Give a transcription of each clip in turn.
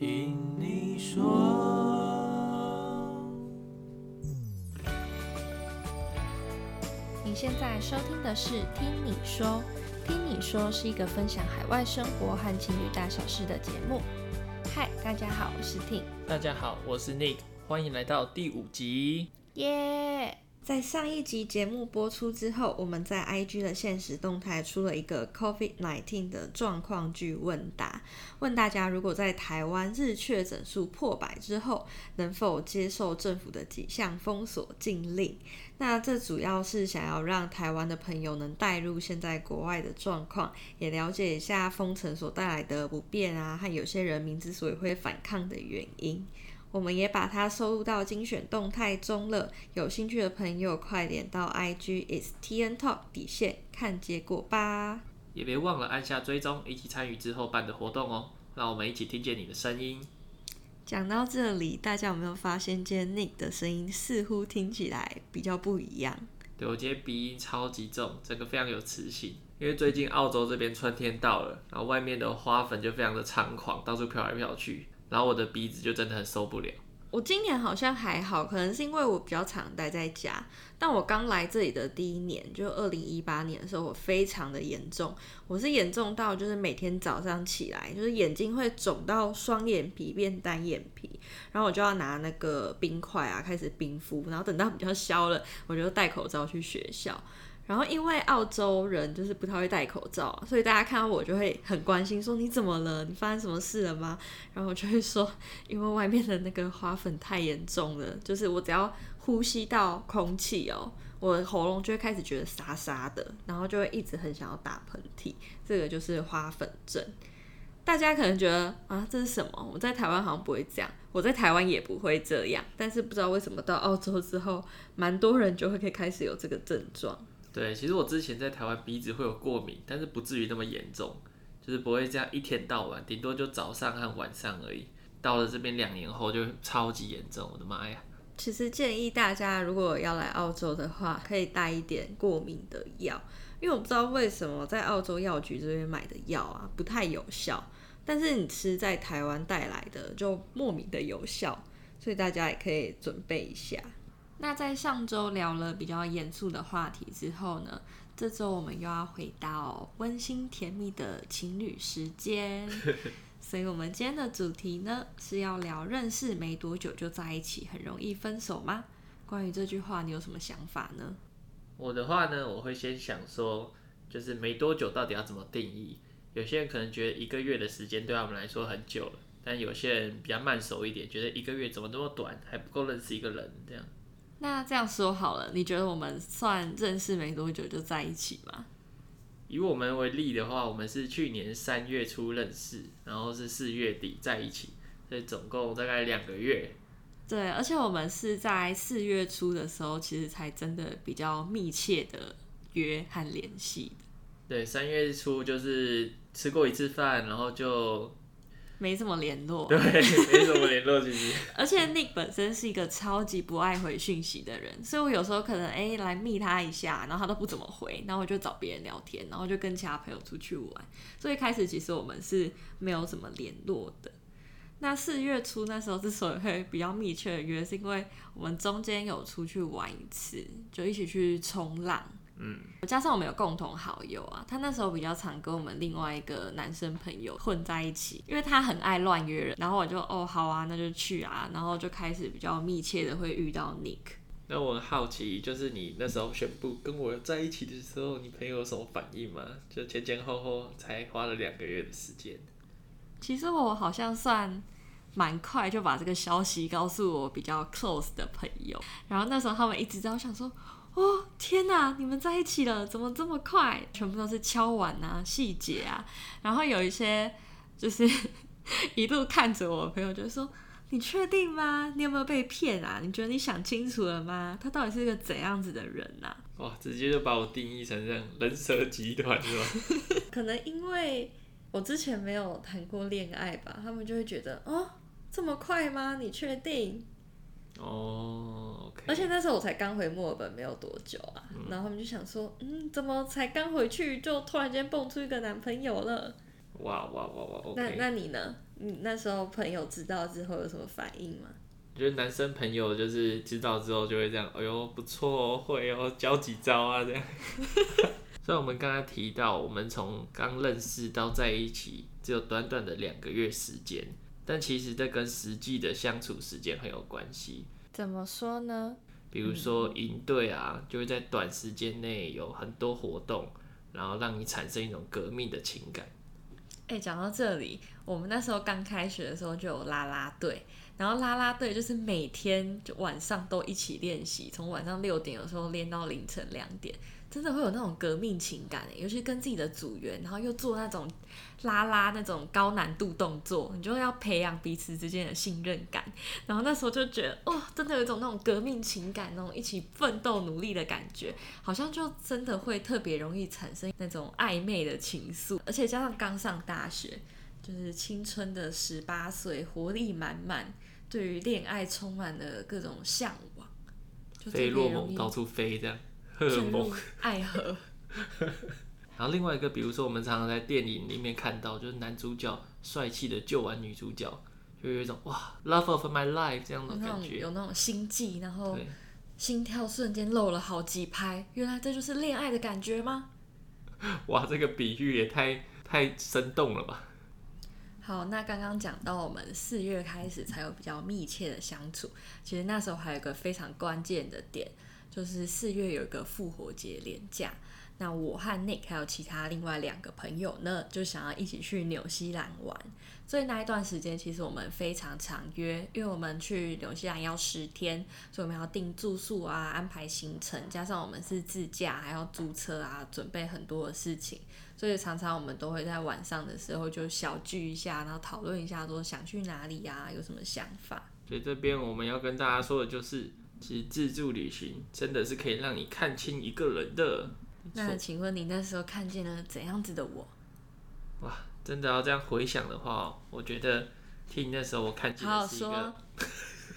听你说。你现在收听的是《听你说》，《听你说》是一个分享海外生活和情侣大小事的节目。嗨，大家好，我是 Ting。大家好，我是 Nick。欢迎来到第五集。耶！在上一集节目播出之后，我们在 IG 的限时动态出了一个 COVID-19 的状况剧问答，问大家如果在台湾日确诊数破百之后，能否接受政府的几项封锁禁令？那这主要是想要让台湾的朋友能带入现在国外的状况，也了解一下封城所带来的不便啊，和有些人民之所以会反抗的原因。我们也把它收录到精选动态中了，有兴趣的朋友快点到 IG is TN Talk 底线看结果吧，也别忘了按下追踪，一起参与之后办的活动哦。让我们一起听见你的声音。讲到这里，大家有没有发现今天 Nick 的声音似乎听起来比较不一样？对，我今天鼻音超级重，整个非常有磁性，因为最近澳洲这边春天到了，然后外面的花粉就非常的猖狂，到处飘来飘去。然后我的鼻子就真的很受不了。我今年好像还好，可能是因为我比较常待在家。但我刚来这里的第一年，就二零一八年的时候，我非常的严重。我是严重到就是每天早上起来，就是眼睛会肿到双眼皮变单眼皮，然后我就要拿那个冰块啊开始冰敷，然后等到比较消了，我就戴口罩去学校。然后因为澳洲人就是不太会戴口罩，所以大家看到我就会很关心，说你怎么了？你发生什么事了吗？然后我就会说，因为外面的那个花粉太严重了，就是我只要呼吸到空气哦，我的喉咙就会开始觉得沙沙的，然后就会一直很想要打喷嚏，这个就是花粉症。大家可能觉得啊，这是什么？我在台湾好像不会这样，我在台湾也不会这样，但是不知道为什么到澳洲之后，蛮多人就会可以开始有这个症状。对，其实我之前在台湾鼻子会有过敏，但是不至于那么严重，就是不会这样一天到晚，顶多就早上和晚上而已。到了这边两年后就超级严重，我的妈呀！其实建议大家如果要来澳洲的话，可以带一点过敏的药，因为我不知道为什么在澳洲药局这边买的药啊不太有效，但是你吃在台湾带来的就莫名的有效，所以大家也可以准备一下。那在上周聊了比较严肃的话题之后呢，这周我们又要回到温馨甜蜜的情侣时间，所以我们今天的主题呢是要聊认识没多久就在一起很容易分手吗？关于这句话，你有什么想法呢？我的话呢，我会先想说，就是没多久到底要怎么定义？有些人可能觉得一个月的时间对他们来说很久了，但有些人比较慢熟一点，觉得一个月怎么那么短，还不够认识一个人这样。那这样说好了，你觉得我们算认识没多久就在一起吗？以我们为例的话，我们是去年三月初认识，然后是四月底在一起，所以总共大概两个月。对，而且我们是在四月初的时候，其实才真的比较密切的约和联系。对，三月初就是吃过一次饭，然后就。没怎么联络，对，没怎么联络，其实。而且 Nick 本身是一个超级不爱回讯息的人，所以我有时候可能哎、欸、来密他一下，然后他都不怎么回，然后我就找别人聊天，然后就跟其他朋友出去玩。所以开始其实我们是没有怎么联络的。那四月初那时候之所以会比较密切的约，是因为我们中间有出去玩一次，就一起去冲浪。嗯，加上我们有共同好友啊，他那时候比较常跟我们另外一个男生朋友混在一起，因为他很爱乱约人，然后我就哦好啊，那就去啊，然后就开始比较密切的会遇到 Nick。那我很好奇，就是你那时候宣布跟我在一起的时候，你朋友有什么反应吗？就前前后后才花了两个月的时间。其实我好像算蛮快就把这个消息告诉我比较 close 的朋友，然后那时候他们一直在想说。哦天哪，你们在一起了，怎么这么快？全部都是敲碗啊，细节啊，然后有一些就是 一路看着我朋友就说：“你确定吗？你有没有被骗啊？你觉得你想清楚了吗？他到底是一个怎样子的人啊？”哇，直接就把我定义成这样人蛇集团是吧？可能因为我之前没有谈过恋爱吧，他们就会觉得哦，这么快吗？你确定？哦、oh，OK。而且那时候我才刚回墨尔本没有多久啊，嗯，然后他们就想说，嗯，怎么才刚回去就突然间蹦出一个男朋友了？哇哇哇哇！那那你呢？你那时候朋友知道之后有什么反应吗？我觉得男生朋友就是知道之后就会这样，哎呦不错哦，会哦，教几招啊这样。所以我们刚刚提到，我们从刚认识到在一起只有短短的两个月时间，但其实这跟实际的相处时间很有关系。怎么说呢？比如说营队啊，就会在短时间内有很多活动，然后让你产生一种革命的情感。哎、欸，讲到这里，我们那时候刚开学的时候就有啦啦队，然后啦啦队就是每天就晚上都一起练习，从晚上六点有时候练到凌晨两点。真的会有那种革命情感，尤其跟自己的组员，然后又做那种拉拉那种高难度动作，你就要培养彼此之间的信任感。然后那时候就觉得，哦，真的有一种那种革命情感，那种一起奋斗努力的感觉，好像就真的会特别容易产生那种暧昧的情愫。而且加上刚上大学，就是青春的十八岁，活力满满，对于恋爱充满了各种向往，就飞洛蒙到处飞这样。进入爱河，然后另外一个，比如说我们常常在电影里面看到，就是男主角帅气的救完女主角，就有一种哇，love of my life 这样的感觉，有那种心悸，然后心跳瞬间漏了好几拍，原来这就是恋爱的感觉吗？哇，这个比喻也太太生动了吧！好，那刚刚讲到我们四月开始才有比较密切的相处，其实那时候还有一个非常关键的点。就是四月有一个复活节连假，那我和 Nick 还有其他另外两个朋友呢，就想要一起去纽西兰玩。所以那一段时间其实我们非常常约，因为我们去纽西兰要十天，所以我们要订住宿啊，安排行程，加上我们是自驾，还要租车啊，准备很多的事情，所以常常我们都会在晚上的时候就小聚一下，然后讨论一下说想去哪里呀，有什么想法。所以这边我们要跟大家说的就是。其实自助旅行真的是可以让你看清一个人的。那请问你那时候看见了怎样子的我？哇，真的要这样回想的话，我觉得听那时候我看见的是一个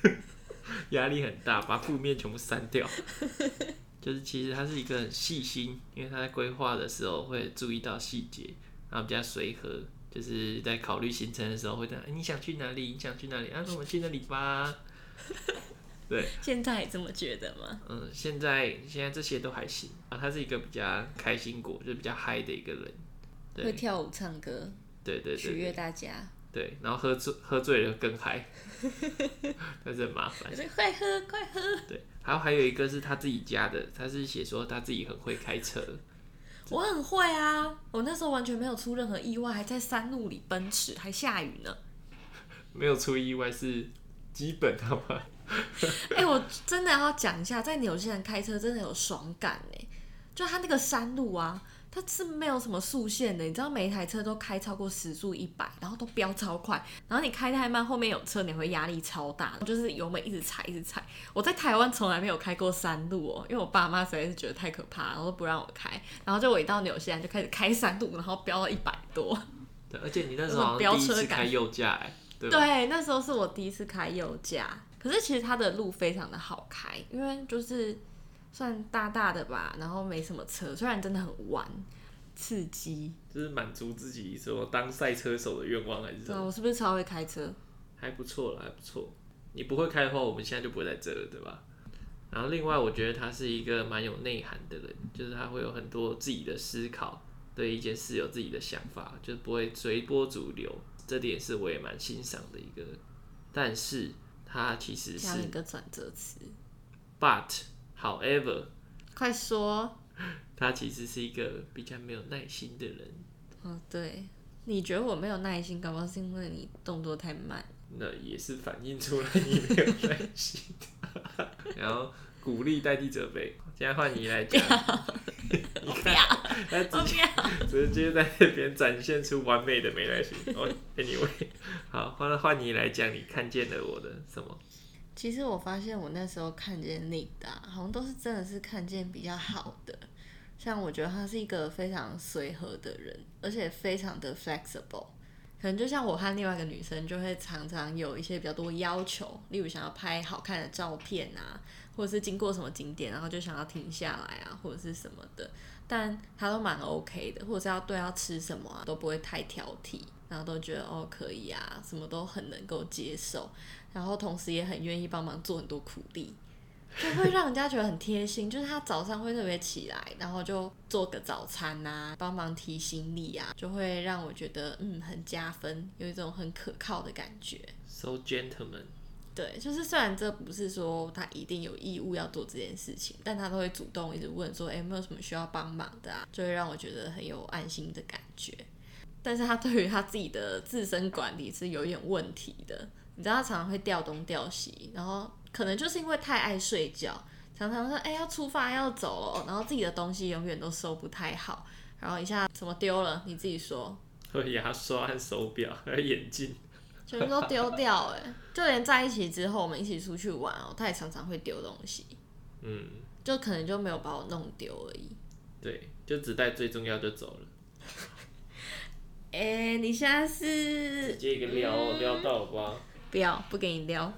压力很大，把负面全部删掉。就是其实他是一个很细心，因为他在规划的时候会注意到细节，然后比较随和，就是在考虑行程的时候会这样，欸，你想去哪里？你想去哪里？啊，那我们去那里吧。对，现在也这么觉得吗？嗯，现在现在这些都还行啊。他是一个比较开心果，就是比较嗨的一个人，对，会跳舞唱歌，对对对，取悦大家。对，然后喝醉喝醉了更嗨，但是很麻烦。快喝快喝。对，还有还有一个是他自己家的，他是写说他自己很会开车。我很会啊，我那时候完全没有出任何意外，还在山路里奔驰，还下雨呢。没有出意外是基本好吗？哎、欸，我真的要讲一下，在纽西兰开车真的有爽感哎！就它那个山路啊，它是没有什么速限的，你知道每一台车都开超过时速一百，然后都飙超快，然后你开太慢，后面有车你会压力超大，就是油门一直踩一直踩。我在台湾从来没有开过山路哦，因为我爸妈实在是觉得太可怕，然后都不让我开。然后就我一到纽西兰就开始开山路，然后飙到一百多。对，而且你那时候 第一次开右驾哎，对，对，那时候是我第一次开右驾。可是其实它的路非常的好开，因为就是算大大的吧，然后没什么车，虽然真的很弯，刺激。就是满足自己说当赛车手的愿望还是什么？对，我是不是超会开车？还不错了，还不错。你不会开的话，我们现在就不会在这了，对吧？然后另外，我觉得他是一个蛮有内涵的人，就是他会有很多自己的思考，对一件事有自己的想法，就是不会随波逐流。这点是我也蛮欣赏的一个，但是。他其实是一个转折词，but however，快说，他其实是一个比较没有耐心的人。哦，对，你觉得我没有耐心，搞不好是因为你动作太慢。那也是反映出来你没有耐心。然后鼓励代替责备，现在换你来讲。你看，他直接 直接在那边展现出完美的美来型。哦，Anyway，好，换换你来讲，你看见了我的什么？其实我发现我那时候看见你的，好像都是真的是看见比较好的。像我觉得他是一个非常随和的人，而且非常的 flexible。可能就像我和另外一个女生，就会常常有一些比较多要求，例如想要拍好看的照片啊。或者是经过什么景点，然后就想要停下来啊，或者是什么的，但他都蛮 OK 的，或者是要对要吃什么啊，都不会太挑剔，然后都觉得哦可以啊，什么都很能够接受，然后同时也很愿意帮忙做很多苦力，就会让人家觉得很贴心。就是他早上会特别起来，然后就做个早餐啊，帮忙提行李啊，就会让我觉得嗯很加分，有一种很可靠的感觉。So gentleman。对，就是虽然这不是说他一定有义务要做这件事情，但他都会主动一直问说，哎，有没有什么需要帮忙的啊？就会让我觉得很有安心的感觉。但是他对于他自己的自身管理是有点问题的，你知道他常常会掉东掉西，然后可能就是因为太爱睡觉，常常说，哎，要出发要走了，然后自己的东西永远都收不太好，然后一下什么丢了？你自己说。牙刷手表还有眼镜。全都丢掉哎，就连在一起之后，我们一起出去玩哦，他也常常会丢东西。嗯，就可能就没有把我弄丢而已。对，就只带最重要就走了。哎、欸，你现在是直接一个撩、嗯、撩到吧？不要，不给你撩。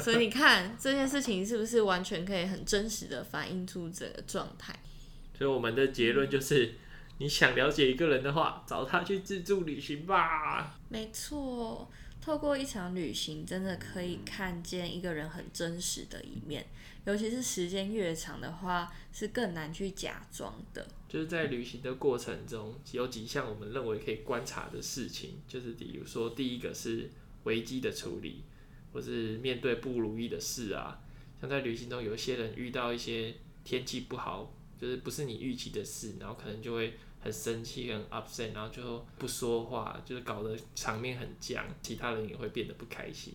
所以你看这件事情是不是完全可以很真实的反映出整个状态？所以我们的结论就是。你想了解一个人的话，找他去自助旅行吧。没错，透过一场旅行，真的可以看见一个人很真实的一面。尤其是时间越长的话，是更难去假装的。就是在旅行的过程中，有几项我们认为可以观察的事情，就是比如说，第一个是危机的处理，或是面对不如意的事啊。像在旅行中，有一些人遇到一些天气不好，就是不是你预期的事，然后可能就会。很生气，很 upset，然后就不说话，就是搞得场面很僵，其他人也会变得不开心。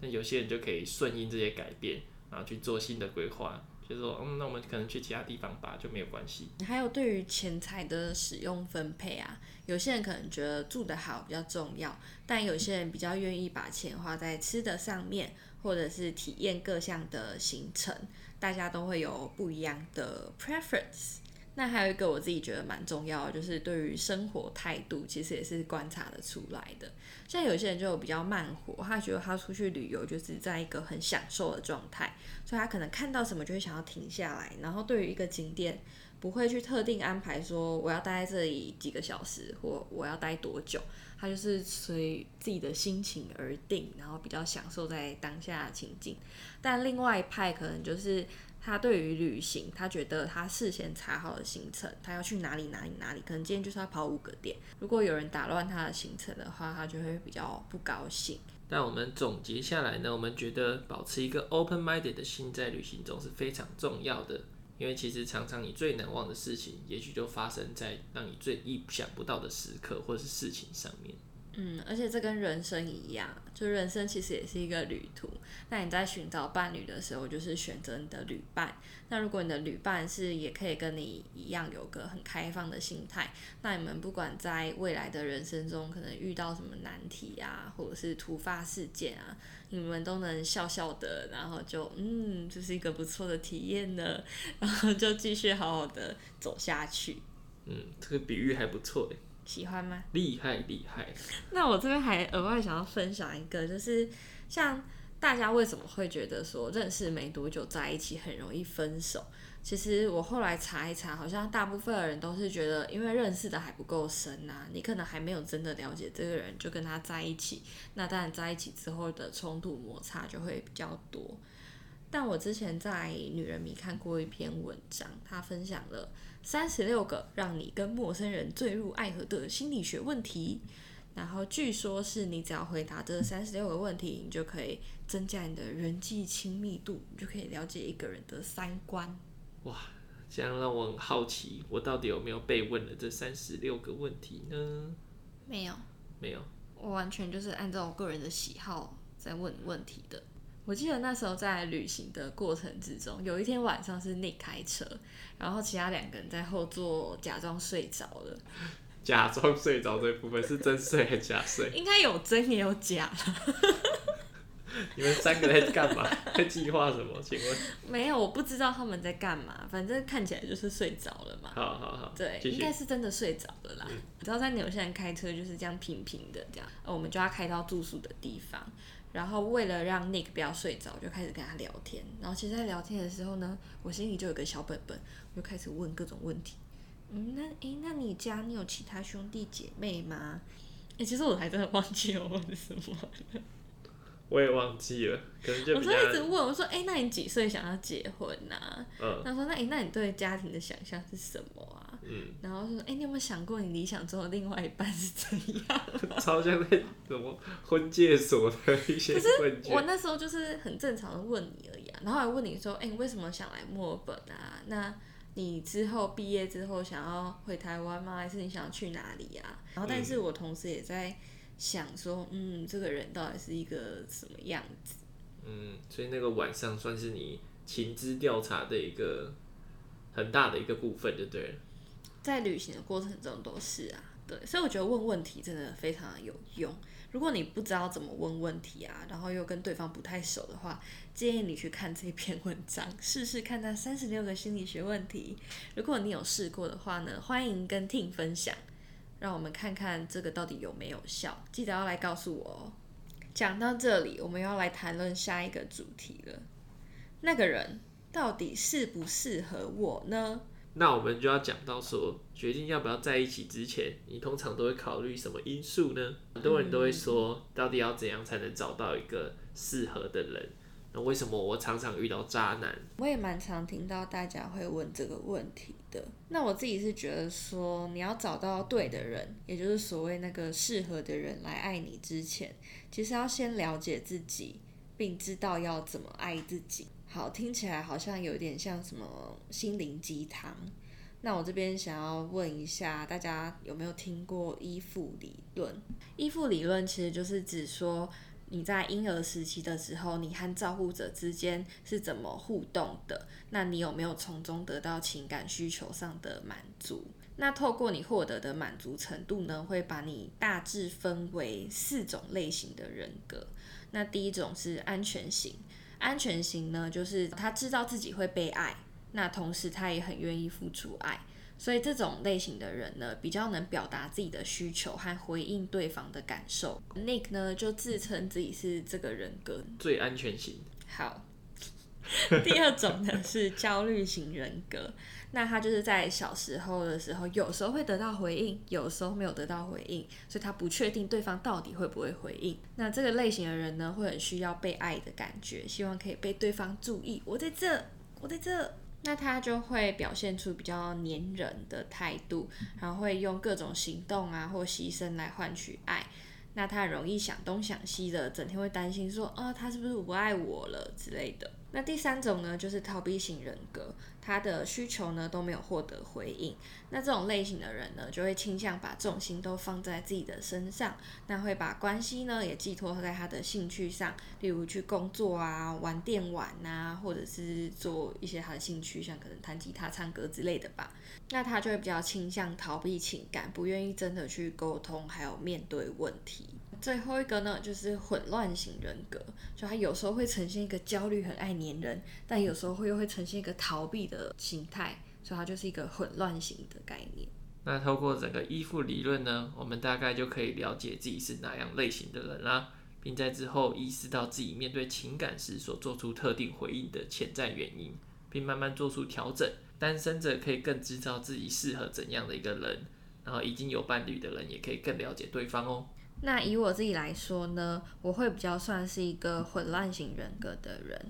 但有些人就可以顺应这些改变，然后去做新的规划，就是说，嗯，那我们可能去其他地方吧，就没有关系。还有对于钱财的使用分配啊，有些人可能觉得住得好比较重要，但有些人比较愿意把钱花在吃的上面，或者是体验各项的行程，大家都会有不一样的 preference。那还有一个我自己觉得蛮重要的，就是对于生活态度，其实也是观察得出来的。像有些人就比较慢活，他觉得他出去旅游就是在一个很享受的状态，所以他可能看到什么就会想要停下来。然后对于一个景点，不会去特定安排说我要待在这里几个小时，或我要待多久，他就是随自己的心情而定，然后比较享受在当下的情境。但另外一派可能就是。他对于旅行，他觉得他事先查好的行程，他要去哪里哪里哪里，可能今天就是要跑五个点。如果有人打乱他的行程的话，他就会比较不高兴。但我们总结下来呢，我们觉得保持一个 open-minded 的心在旅行中是非常重要的，因为其实常常你最难忘的事情，也许就发生在让你最意想不到的时刻或是事情上面。嗯，而且这跟人生一样，就人生其实也是一个旅途。那你在寻找伴侣的时候，就是选择你的旅伴。那如果你的旅伴是也可以跟你一样有个很开放的心态，那你们不管在未来的人生中可能遇到什么难题啊，或者是突发事件啊，你们都能笑笑的，然后就嗯，这是一个不错的体验呢，然后就继续好好的走下去。嗯，这个比喻还不错诶。喜欢吗？厉害厉害。那我这边还额外想要分享一个，就是像大家为什么会觉得说认识没多久在一起很容易分手？其实我后来查一查，好像大部分的人都是觉得，因为认识的还不够深啊，你可能还没有真的了解这个人，就跟他在一起。那当然在一起之后的冲突摩擦就会比较多。但我之前在女人迷看过一篇文章，他分享了。三十六个让你跟陌生人坠入爱河的心理学问题，然后据说是你只要回答这三十六个问题，你就可以增加你的人际亲密度，你就可以了解一个人的三观。哇，这样让我很好奇，我到底有没有被问了这三十六个问题呢？没有，没有，我完全就是按照我个人的喜好在问问题的。我记得那时候在旅行的过程之中，有一天晚上是 Nick 开车，然后其他两个人在后座假装睡着了。假装睡着这部分是真睡还是假睡？应该有真也有假。你们三个在干嘛？在计划什么？请问？没有，我不知道他们在干嘛。反正看起来就是睡着了嘛。好好好。对，应该是真的睡着了啦。嗯、你知道在纽西兰开车就是这样平平的这样，我们就要开到住宿的地方。然后为了让 Nick 不要睡着，就开始跟他聊天。然后其实，在聊天的时候呢，我心里就有个小本本，我就开始问各种问题。嗯，那诶，那你家你有其他兄弟姐妹吗？哎、欸，其实我还真的忘记我问什么了。我也忘记了，可能就我说一直问我说，哎、欸，那你几岁想要结婚呐、啊？嗯，他说，那诶、欸，那你对家庭的想象是什么啊？嗯，然后说，哎、欸，你有没有想过你理想中的另外一半是怎样？超像那什么婚介所的一些问卷。我那时候就是很正常的问你而已啊，然后还问你说，哎、欸，你为什么想来墨尔本啊？那你之后毕业之后想要回台湾吗？还是你想要去哪里啊？然后，但是我同时也在。想说，嗯，这个人到底是一个什么样子？嗯，所以那个晚上算是你情资调查的一个很大的一个部分，就对了。在旅行的过程中都是啊，对，所以我觉得问问题真的非常有用。如果你不知道怎么问问题啊，然后又跟对方不太熟的话，建议你去看这篇文章，试试看那三十六个心理学问题。如果你有试过的话呢，欢迎跟 Tim 分享。让我们看看这个到底有没有效，记得要来告诉我哦。讲到这里，我们要来谈论下一个主题了。那个人到底适不适合我呢？那我们就要讲到说，决定要不要在一起之前，你通常都会考虑什么因素呢？很多人都会说，到底要怎样才能找到一个适合的人？那为什么我常常遇到渣男？我也蛮常听到大家会问这个问题的。那我自己是觉得说，你要找到对的人，也就是所谓那个适合的人来爱你之前，其实要先了解自己，并知道要怎么爱自己。好，听起来好像有点像什么心灵鸡汤。那我这边想要问一下大家，有没有听过依附理论？依附理论其实就是指说，你在婴儿时期的时候，你和照顾者之间是怎么互动的？那你有没有从中得到情感需求上的满足？那透过你获得的满足程度呢，会把你大致分为四种类型的人格。那第一种是安全型，安全型呢，就是他知道自己会被爱，那同时他也很愿意付出爱。所以这种类型的人呢，比较能表达自己的需求和回应对方的感受。Nick 呢，就自称自己是这个人格最安全型。好，第二种呢是焦虑型人格。那他就是在小时候的时候，有时候会得到回应，有时候没有得到回应，所以他不确定对方到底会不会回应。那这个类型的人呢，会很需要被爱的感觉，希望可以被对方注意。我在这，我在这。那他就会表现出比较黏人的态度，然后会用各种行动啊或牺牲来换取爱。那他很容易想东想西的，整天会担心说，哦，他是不是不爱我了之类的。那第三种呢，就是逃避型人格，他的需求呢都没有获得回应。那这种类型的人呢，就会倾向把重心都放在自己的身上，那会把关系呢也寄托在他的兴趣上，例如去工作啊、玩电玩啊，或者是做一些他的兴趣，像可能弹吉他、唱歌之类的吧。那他就会比较倾向逃避情感，不愿意真的去沟通，还有面对问题。最后一个呢，就是混乱型人格，就他有时候会呈现一个焦虑、很爱黏人，但有时候会又会呈现一个逃避的形态，所以他就是一个混乱型的概念。那透过整个依附理论呢，我们大概就可以了解自己是哪样类型的人啦，并在之后意识到自己面对情感时所做出特定回应的潜在原因，并慢慢做出调整。单身者可以更知道自己适合怎样的一个人，然后已经有伴侣的人也可以更了解对方哦。那以我自己来说呢，我会比较算是一个混乱型人格的人。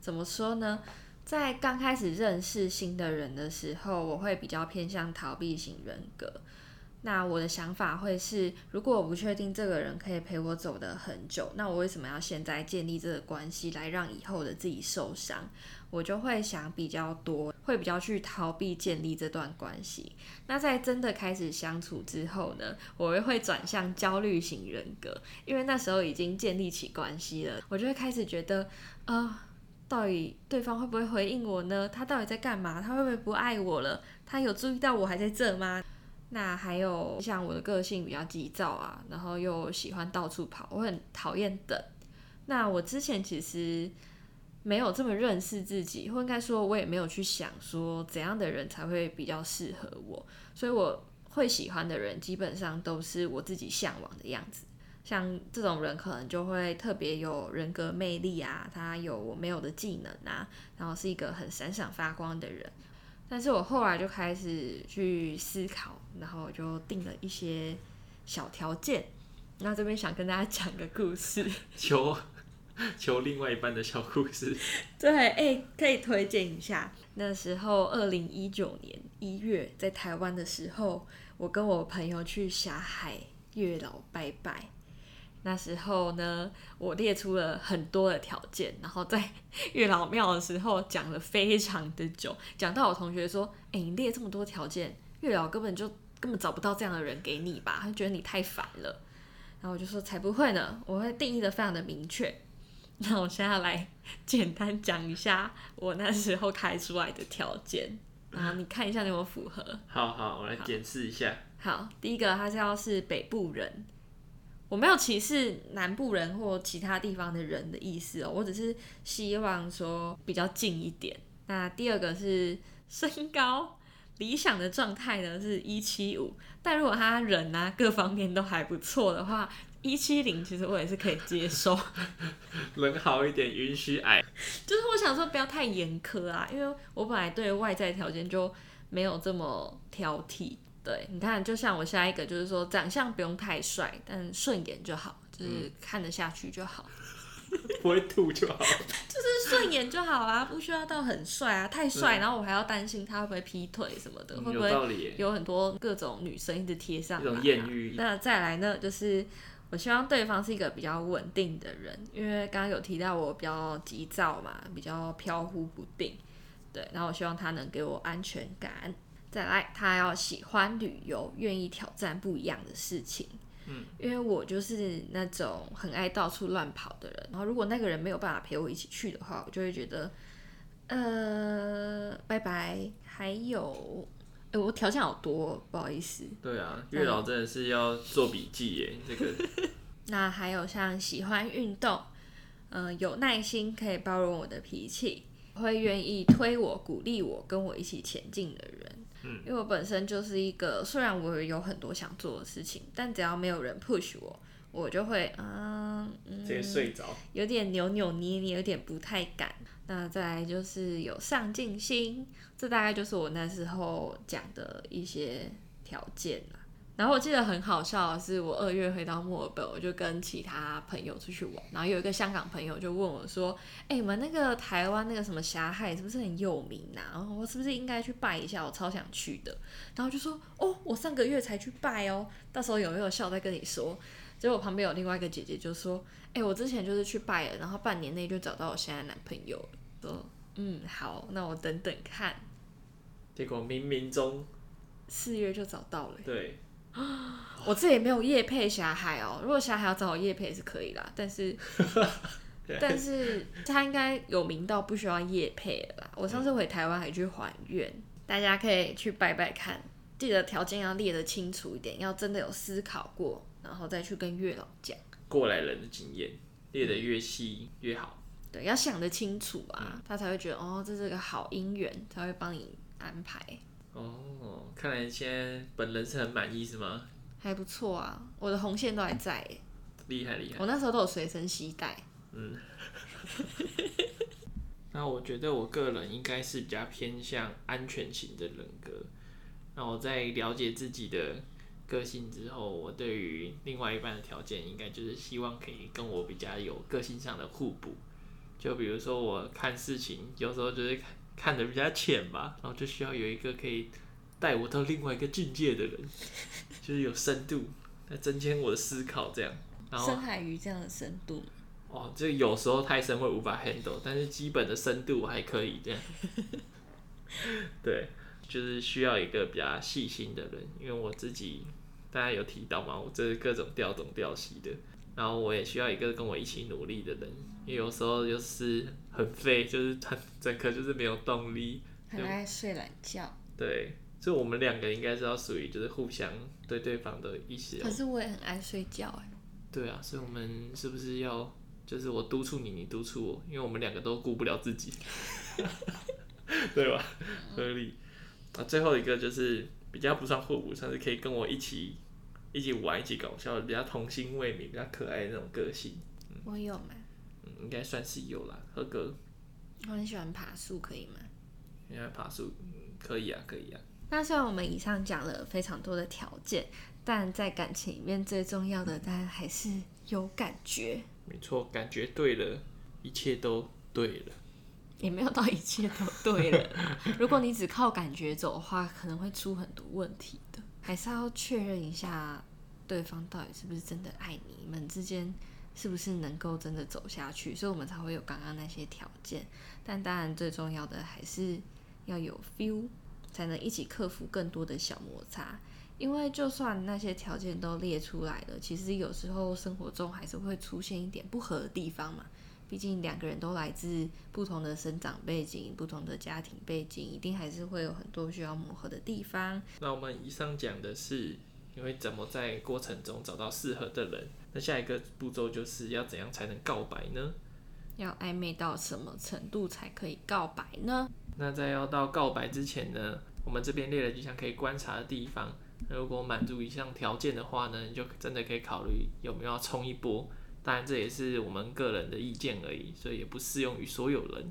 怎么说呢？在刚开始认识新的人的时候，我会比较偏向逃避型人格。那我的想法会是，如果我不确定这个人可以陪我走得很久，那我为什么要现在建立这个关系来让以后的自己受伤？我就会想比较多，会比较去逃避建立这段关系。那在真的开始相处之后呢，我又会转向焦虑型人格，因为那时候已经建立起关系了，我就会开始觉得，啊、呃，到底对方会不会回应我呢？他到底在干嘛？他会不会不爱我了？他有注意到我还在这吗？那还有像我的个性比较急躁啊，然后又喜欢到处跑，我很讨厌等。那我之前其实。没有这么认识自己，或应该说，我也没有去想说怎样的人才会比较适合我，所以我会喜欢的人基本上都是我自己向往的样子。像这种人可能就会特别有人格魅力啊，他有我没有的技能啊，然后是一个很闪闪发光的人。但是我后来就开始去思考，然后我就定了一些小条件。那这边想跟大家讲个故事，求 求另外一半的小故事。对，哎、可以推荐一下。那时候二零一九年一月在台湾的时候，我跟我朋友去霞海月老拜拜。那时候呢，我列出了很多的条件，然后在月老庙的时候讲了非常的久，讲到我同学说：“哎、你列这么多条件，月老根本就根本找不到这样的人给你吧？他觉得你太烦了。”然后我就说：“才不会呢，我会定义的非常的明确。” 那我现在来 简单讲一下我那时候开出来的条件，然后你看一下你有没有符合。好好，我来检视一下好。好，第一个他是要是北部人。我没有歧视南部人或其他地方的人的意思哦，我只是希望说比较近一点。那第二个是身高，理想的状态呢是一七五，但如果他人啊各方面都还不错的话，一七零其实我也是可以接受。人好一点，允许矮。就是我想说不要太严苛啊，因为我本来对外在条件就没有这么挑剔。对，你看，就像我下一个，就是说长相不用太帅，但顺眼就好，就是看得下去就好，不会吐就好，就是顺眼就好啊，不需要到很帅啊，太帅，然后我还要担心他会不会劈腿什么的，会不会有很多各种女生一直贴上来啊，艳遇。那再来呢，就是我希望对方是一个比较稳定的人，因为刚刚有提到我比较急躁嘛，比较飘忽不定，对，然后我希望他能给我安全感。再来，他要喜欢旅游，愿意挑战不一样的事情。嗯，因为我就是那种很爱到处乱跑的人。然后，如果那个人没有办法陪我一起去的话，我就会觉得，呃，拜拜。还有，哎，我条件好多，不好意思。对啊，月老真的是要做笔记耶，这个。那还有像喜欢运动，嗯、呃，有耐心，可以包容我的脾气，会愿意推我、鼓励我、跟我一起前进的人。嗯因为我本身就是一个，虽然我有很多想做的事情，但只要没有人 push 我，我就会嗯，直接睡着，有点扭扭捏捏，有点不太敢。那再来就是有上进心，这大概就是我那时候讲的一些条件了。然后我记得很好笑的是，我二月回到墨尔本，我就跟其他朋友出去玩，然后有一个香港朋友就问我说：“哎、你们那个台湾那个什么霞海是不是很有名呐、啊？然后我是不是应该去拜一下？我超想去的。”然后就说：“哦，我上个月才去拜哦，到时候有没有笑再跟你说。”结果旁边有另外一个姐姐就说：“哎、欸，我之前就是去拜了，然后半年内就找到我现在男朋友了。”说：“嗯，好，那我等等看。”结果冥冥中四月就找到了。对。我这里没有夜配霞海哦，如果霞海要找我夜配也是可以啦，但是 但是他应该有名到不需要夜配了啦。我上次回台湾还去还愿，大家可以去拜拜看，记得条件要列得清楚一点，要真的有思考过，然后再去跟月老讲。过来人的经验列得越细越好，对，要想得清楚啊，嗯、他才会觉得哦，这是个好姻缘，才会帮你安排。哦，看来现在本人是很满意是吗？还不错啊，我的红线都还在，厉害厉害。我那时候都有随身携带。嗯。那我觉得我个人应该是比较偏向安全型的人格。那我在了解自己的个性之后，我对于另外一半的条件，应该就是希望可以跟我比较有个性上的互补。就比如说我看事情，有时候就是看。看得比较浅吧，然后就需要有一个可以带我到另外一个境界的人，就是有深度来增添我的思考，这样。然后深海鱼这样的深度。哦，这有时候太深会无法 handle，但是基本的深度还可以这样。对，就是需要一个比较细心的人，因为我自己大家有提到嘛，我这是各种调东调西的，然后我也需要一个跟我一起努力的人。因为有时候就是很废，就是很 整个就是没有动力，很爱睡懒觉。对，所以我们两个应该是要属于就是互相对对方的意思。可是我也很爱睡觉哎。对啊，所以我们是不是要就是我督促你，你督促我，因为我们两个都顾不了自己，对吧？合理。啊，最后一个就是比较不算互补，算是可以跟我一起一起玩、一起搞笑，比较童心未泯、比较可爱的那种个性。嗯、我有吗？应该算是有啦，合格。我很喜欢爬树，可以吗？因为爬树，可以啊，可以啊。那虽然我们以上讲了非常多的条件，但在感情里面最重要的，当然还是有感觉。没错，感觉对了，一切都对了。也没有到一切都对了。如果你只靠感觉走的话，可能会出很多问题的。还是要确认一下对方到底是不是真的爱你，你们之间是不是能够真的走下去，所以我们才会有刚刚那些条件。但当然，最重要的还是要有 feel，才能一起克服更多的小摩擦。因为就算那些条件都列出来了，其实有时候生活中还是会出现一点不合的地方嘛。毕竟两个人都来自不同的生长背景、不同的家庭背景，一定还是会有很多需要磨合的地方。那我们以上讲的是，因为怎么在过程中找到适合的人。那下一个步骤就是要怎样才能告白呢？要暧昧到什么程度才可以告白呢？那在要到告白之前呢，我们这边列了几项可以观察的地方。如果满足以上条件的话呢，你就真的可以考虑有没有要冲一波。当然，这也是我们个人的意见而已，所以也不适用于所有人。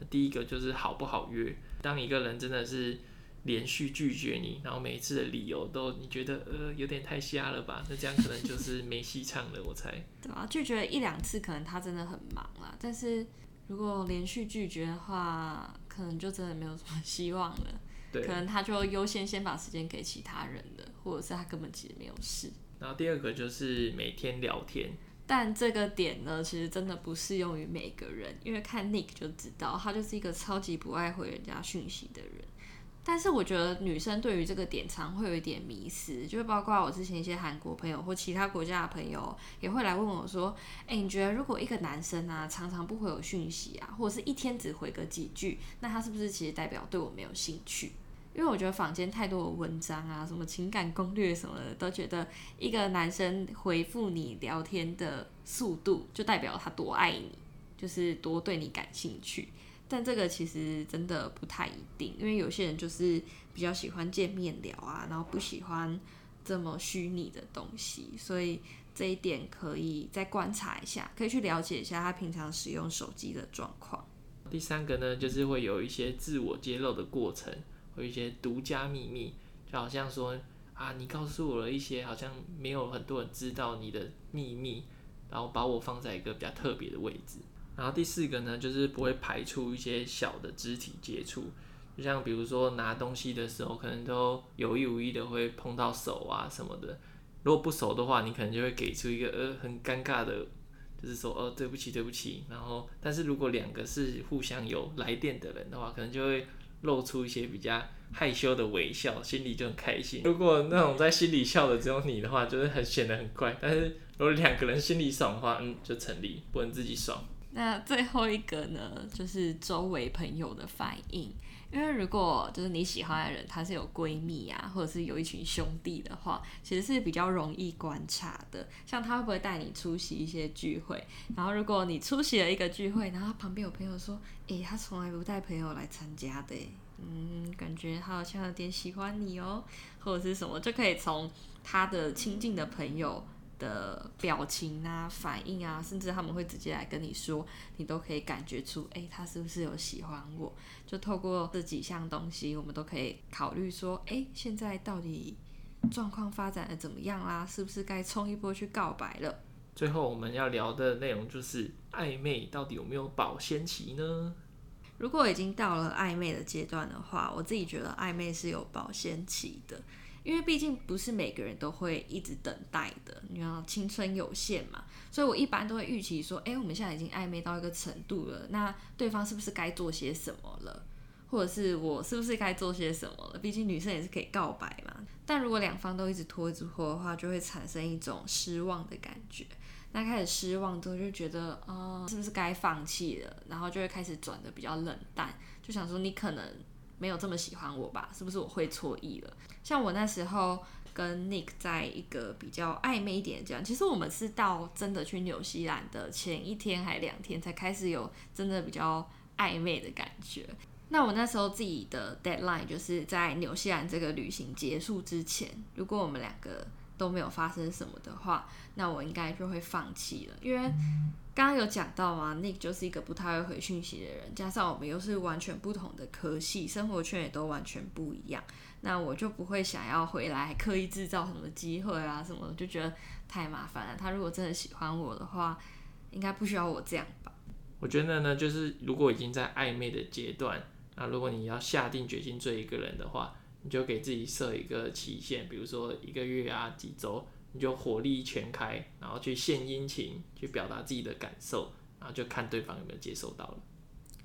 那第一个就是好不好约。当一个人真的是连续拒绝你，然后每一次的理由都你觉得呃有点太瞎了吧？那这样可能就是 没戏唱了，我猜。对啊，拒绝一两次可能他真的很忙啦，但是如果连续拒绝的话，可能就真的没有什么 希望了。对，可能他就优先先把时间给其他人的，或者是他根本其实没有事。然后第二个就是每天聊天。但这个点呢，其实真的不适用于每个人，因为看 Nick 就知道，他就是一个超级不爱回人家讯息的人。但是我觉得女生对于这个点常会有一点迷思，就包括我之前一些韩国朋友或其他国家的朋友，也会来问我说：“哎，你觉得如果一个男生啊，常常不回我讯息啊，或者是一天只回个几句，那他是不是其实代表对我没有兴趣？”因为我觉得坊间太多的文章啊，什么情感攻略什么的，都觉得一个男生回复你聊天的速度，就代表他多爱你，就是多对你感兴趣。但这个其实真的不太一定，因为有些人就是比较喜欢见面聊啊，然后不喜欢这么虚拟的东西，所以这一点可以再观察一下，可以去了解一下他平常使用手机的状况。第三个呢，就是会有一些自我揭露的过程。有一些独家秘密，就好像说啊，你告诉我了一些好像没有很多人知道你的秘密，然后把我放在一个比较特别的位置。然后第四个呢，就是不会排除一些小的肢体接触，就像比如说拿东西的时候，可能都有意无意的会碰到手啊什么的。如果不熟的话，你可能就会给出一个呃很尴尬的，就是说哦对不起对不起。然后，但是如果两个是互相有来电的人的话，可能就会。露出一些比较害羞的微笑，心里就很开心。如果那种在心里笑的只有你的话，就是很显得很怪。但是如果两个人心里爽的话，嗯，就成立，不能自己爽。那最后一个呢，就是周围朋友的反应。因为如果就是你喜欢的人，他是有闺蜜啊，或者是有一群兄弟的话，其实是比较容易观察的。像他会不会带你出席一些聚会？然后如果你出席了一个聚会，然后他旁边有朋友说：“诶，他从来不带朋友来参加的，嗯，感觉他好像有点喜欢你哦，或者是什么，就可以从他的亲近的朋友。”的表情啊、反应啊，甚至他们会直接来跟你说，你都可以感觉出，哎、欸，他是不是有喜欢我？就透过这几项东西，我们都可以考虑说，哎、欸，现在到底状况发展的怎么样啦？是不是该冲一波去告白了？最后我们要聊的内容就是暧昧到底有没有保鲜期呢？如果已经到了暧昧的阶段的话，我自己觉得暧昧是有保鲜期的。因为毕竟不是每个人都会一直等待的，你知道青春有限嘛，所以我一般都会预期说，哎，我们现在已经暧昧到一个程度了，那对方是不是该做些什么了？或者是我是不是该做些什么了？毕竟女生也是可以告白嘛。但如果两方都一直拖一直拖的话，就会产生一种失望的感觉。那开始失望之后，就觉得，哦，是不是该放弃了？然后就会开始转得比较冷淡，就想说你可能。没有这么喜欢我吧？是不是我会错意了？像我那时候跟 Nick 在一个比较暧昧一点这样，其实我们是到真的去纽西兰的前一天还两天才开始有真的比较暧昧的感觉。那我那时候自己的 deadline 就是在纽西兰这个旅行结束之前，如果我们两个都没有发生什么的话，那我应该就会放弃了。因为刚刚有讲到嘛，Nick 就是一个不太会回讯息的人，加上我们又是完全不同的科系，生活圈也都完全不一样，那我就不会想要回来刻意制造什么机会啊什么的，就觉得太麻烦了。他如果真的喜欢我的话，应该不需要我这样吧？我觉得呢，就是如果已经在暧昧的阶段，那如果你要下定决心追一个人的话，你就给自己设一个期限，比如说一个月啊，几周，你就火力全开，然后去献殷勤，去表达自己的感受，然后就看对方有没有接受到了。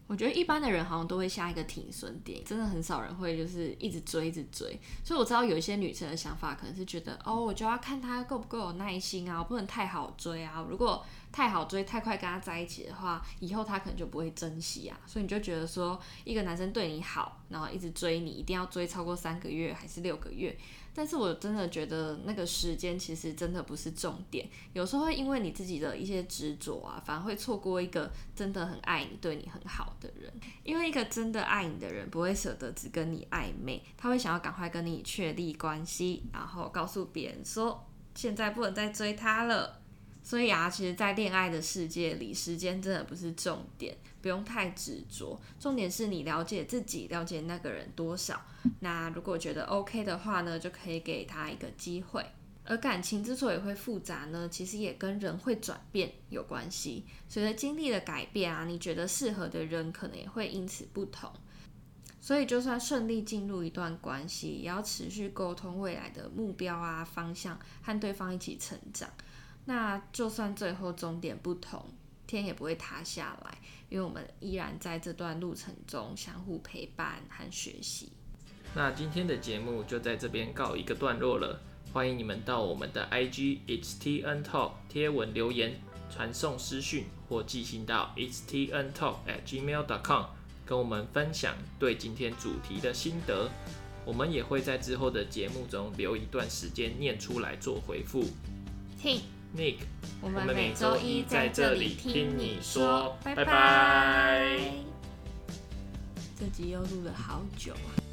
我觉得一般的人好像都会下一个停损点，真的很少人会就是一直追一直追。所以我知道有一些女生的想法可能是觉得，哦，我就要看他够不够有耐心啊，我不能太好追啊。如果太好追，太快跟他在一起的话，以后他可能就不会珍惜啊。所以你就觉得说，一个男生对你好，然后一直追你，一定要追超过三个月还是六个月？但是我真的觉得那个时间其实真的不是重点，有时候会因为你自己的一些执着啊，反而会错过一个真的很爱你、对你很好的人。因为一个真的爱你的人不会舍得只跟你暧昧，他会想要赶快跟你确立关系，然后告诉别人说现在不能再追他了。所以啊，其实，在恋爱的世界里，时间真的不是重点，不用太执着。重点是你了解自己，了解那个人多少。那如果觉得 OK 的话呢，就可以给他一个机会。而感情之所以会复杂呢，其实也跟人会转变有关系。随着经历的改变啊，你觉得适合的人可能也会因此不同。所以，就算顺利进入一段关系，也要持续沟通未来的目标啊、方向，和对方一起成长。那就算最后终点不同，天也不会塌下来，因为我们依然在这段路程中相互陪伴和学习。那今天的节目就在这边告一个段落了，欢迎你们到我们的 IG It's TN Talk 贴文留言、传送私讯或寄信到 It's TN Talk at gmail dot com，跟我们分享对今天主题的心得。我们也会在之后的节目中留一段时间念出来做回复。听。Nick，我们每周一在这里听你说，拜拜。这集又录了好久啊。